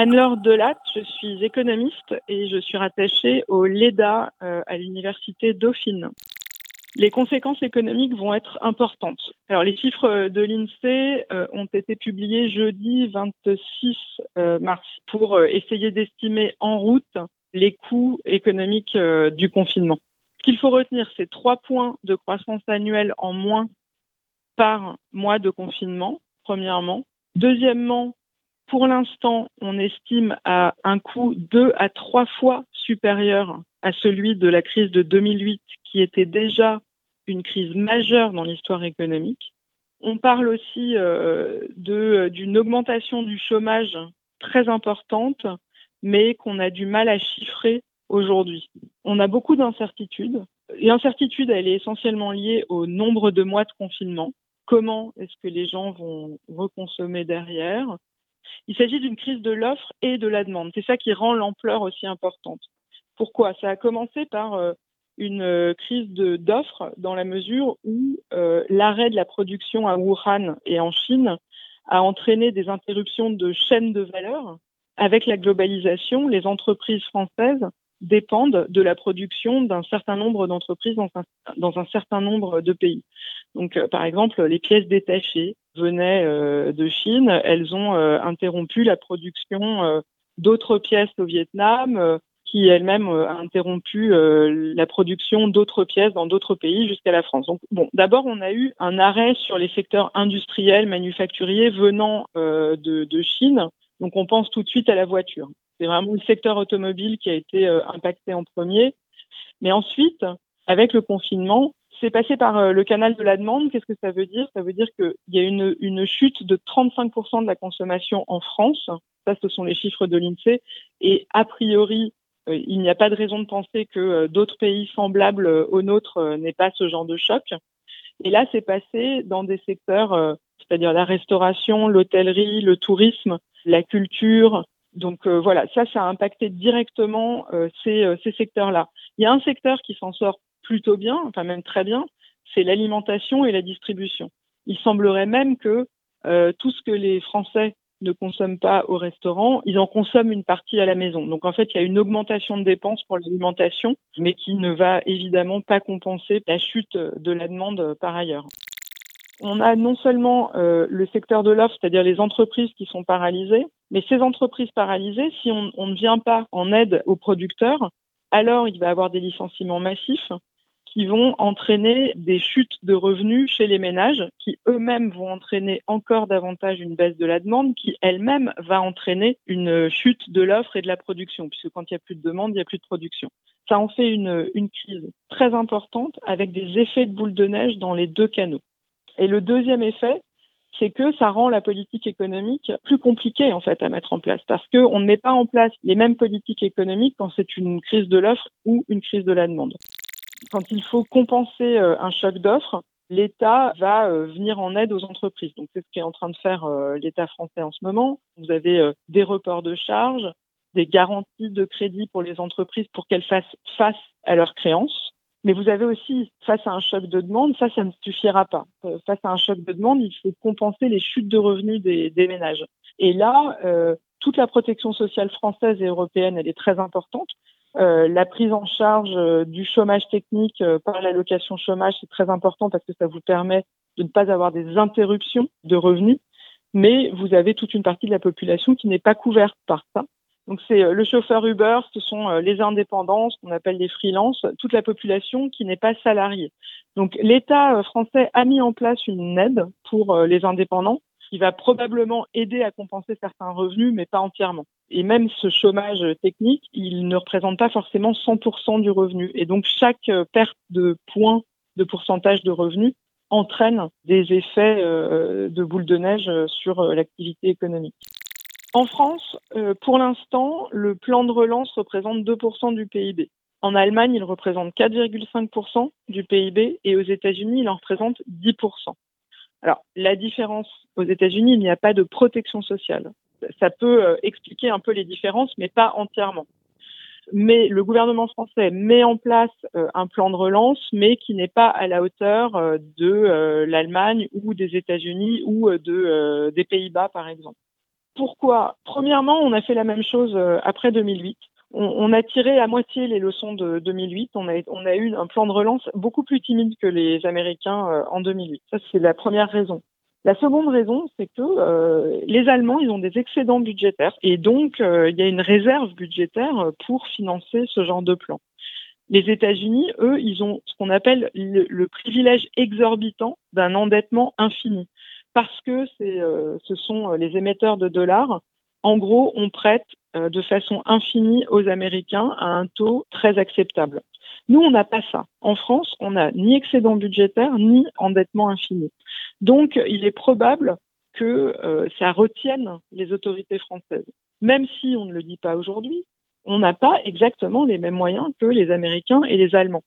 Anne-Laure Delatte, je suis économiste et je suis rattachée au LEDA à l'université Dauphine. Les conséquences économiques vont être importantes. Alors, les chiffres de l'INSEE ont été publiés jeudi 26 mars pour essayer d'estimer en route les coûts économiques du confinement. Ce qu'il faut retenir, c'est trois points de croissance annuelle en moins par mois de confinement, premièrement. Deuxièmement, pour l'instant, on estime à un coût deux à trois fois supérieur à celui de la crise de 2008, qui était déjà une crise majeure dans l'histoire économique. On parle aussi euh, d'une augmentation du chômage très importante, mais qu'on a du mal à chiffrer aujourd'hui. On a beaucoup d'incertitudes. L'incertitude, elle est essentiellement liée au nombre de mois de confinement. Comment est-ce que les gens vont reconsommer derrière? Il s'agit d'une crise de l'offre et de la demande. C'est ça qui rend l'ampleur aussi importante. Pourquoi? Ça a commencé par euh, une euh, crise d'offres dans la mesure où euh, l'arrêt de la production à Wuhan et en Chine a entraîné des interruptions de chaînes de valeur. Avec la globalisation, les entreprises françaises dépendent de la production d'un certain nombre d'entreprises dans un, dans un, certain nombre de pays. Donc, euh, par exemple, les pièces détachées venaient euh, de Chine, elles ont euh, interrompu la production d'autres pièces au Vietnam, qui elle-même a interrompu la production d'autres pièces dans d'autres pays jusqu'à la France. Donc, bon, d'abord, on a eu un arrêt sur les secteurs industriels, manufacturiers venant de, Chine. Donc, on pense tout de suite à la voiture. C'est vraiment le secteur automobile qui a été impacté en premier. Mais ensuite, avec le confinement, c'est passé par euh, le canal de la demande. Qu'est-ce que ça veut dire? Ça veut dire qu'il y a une, une chute de 35% de la consommation en France. Ça, ce sont les chiffres de l'INSEE. Et a priori, euh, il n'y a pas de raison de penser que d'autres pays semblables au nôtre n'aient pas ce genre de choc. Et là, c'est passé dans des secteurs, c'est-à-dire la restauration, l'hôtellerie, le tourisme, la culture, donc euh, voilà, ça, ça a impacté directement euh, euh, ces secteurs-là. Il y a un secteur qui s'en sort plutôt bien, enfin même très bien, c'est l'alimentation et la distribution. Il semblerait même que tout ce que les Français ne consomment pas au restaurant, ils en consomment une partie à la maison. Donc en fait, il y a une augmentation de dépenses pour l'alimentation, mais qui ne va évidemment pas compenser la chute de la demande par ailleurs. On a non seulement le secteur de l'offre, c'est-à-dire les entreprises qui sont paralysées, mais ces entreprises paralysées, si on, on ne vient pas en aide aux producteurs, alors il va y avoir des licenciements massifs qui vont entraîner des chutes de revenus chez les ménages, qui eux-mêmes vont entraîner encore davantage une baisse de la demande, qui elle-même va entraîner une chute de l'offre et de la production, puisque quand il n'y a plus de demande, il n'y a plus de production. Ça en fait une, crise très importante avec des effets de boule de neige dans les deux canaux. Et le deuxième effet, c'est que ça rend la politique économique plus compliquée en fait à mettre en place parce qu'on ne met pas en place les mêmes politiques économiques quand c'est une crise de l'offre ou une crise de la demande. Quand il faut compenser euh, un choc d'offre, l'État va euh, venir en aide aux entreprises. Donc c'est ce qu'est en train de faire euh, l'État français en ce moment. Vous avez des reports de charges, des garanties de crédit pour les entreprises pour qu'elles fassent face à leurs créances. Mais vous avez aussi, face à un choc de demande, ça, ça ne suffira pas. Face à un choc de demande, il faut compenser les chutes de revenus des, ménages. Et là, toute la protection sociale française et européenne, elle est très importante. Euh, la prise en charge euh, du chômage technique euh, par l'allocation chômage, c'est très important parce que ça vous permet de ne pas avoir des interruptions de revenus. Mais vous avez toute une partie de la population qui n'est pas couverte par ça. Donc c'est le chauffeur Uber, ce sont les indépendants, ce qu'on appelle les freelances, toute la population qui n'est pas salariée. Donc l'État français a mis en place une aide pour les indépendants qui va probablement aider à compenser certains revenus, mais pas entièrement. Et même ce chômage technique, il ne représente pas forcément 100% du revenu. Et donc chaque perte de points de pourcentage de revenus entraîne des effets de boule de neige sur l'activité économique. En France, euh, pour l'instant, le plan de relance représente 2% du PIB. En Allemagne, il représente 4,5% du PIB et aux États-Unis, il en représente 10%. Alors, la différence aux États-Unis, il n'y a pas de protection sociale. Ça peut euh, expliquer un peu les différences, mais pas entièrement. Mais le gouvernement français met en place euh, un plan de relance, mais qui n'est pas à la hauteur de l'Allemagne ou des États-Unis ou de, des Pays-Bas, par exemple. Pourquoi? Premièrement, on a fait la même chose euh, après 2008. On, a tiré à moitié les leçons de 2008. On a, eu un plan de relance beaucoup plus timide que les Américains euh, en 2008. Ça, c'est la première raison. La seconde raison, c'est que euh, les Allemands, ils ont des excédents budgétaires et donc il y a une réserve budgétaire pour financer ce genre de plan. Les États-Unis, eux, ils ont ce qu'on appelle le, privilège exorbitant d'un endettement infini parce que c'est, ce sont les émetteurs de dollars en gros, on prête euh, de façon infinie aux Américains à un taux très acceptable. Nous, on n'a pas ça. En France, on n'a ni excédent budgétaire ni endettement infini. Donc, il est probable que euh, ça retienne les autorités françaises. Même si on ne le dit pas aujourd'hui, on n'a pas exactement les mêmes moyens que les Américains et les Allemands.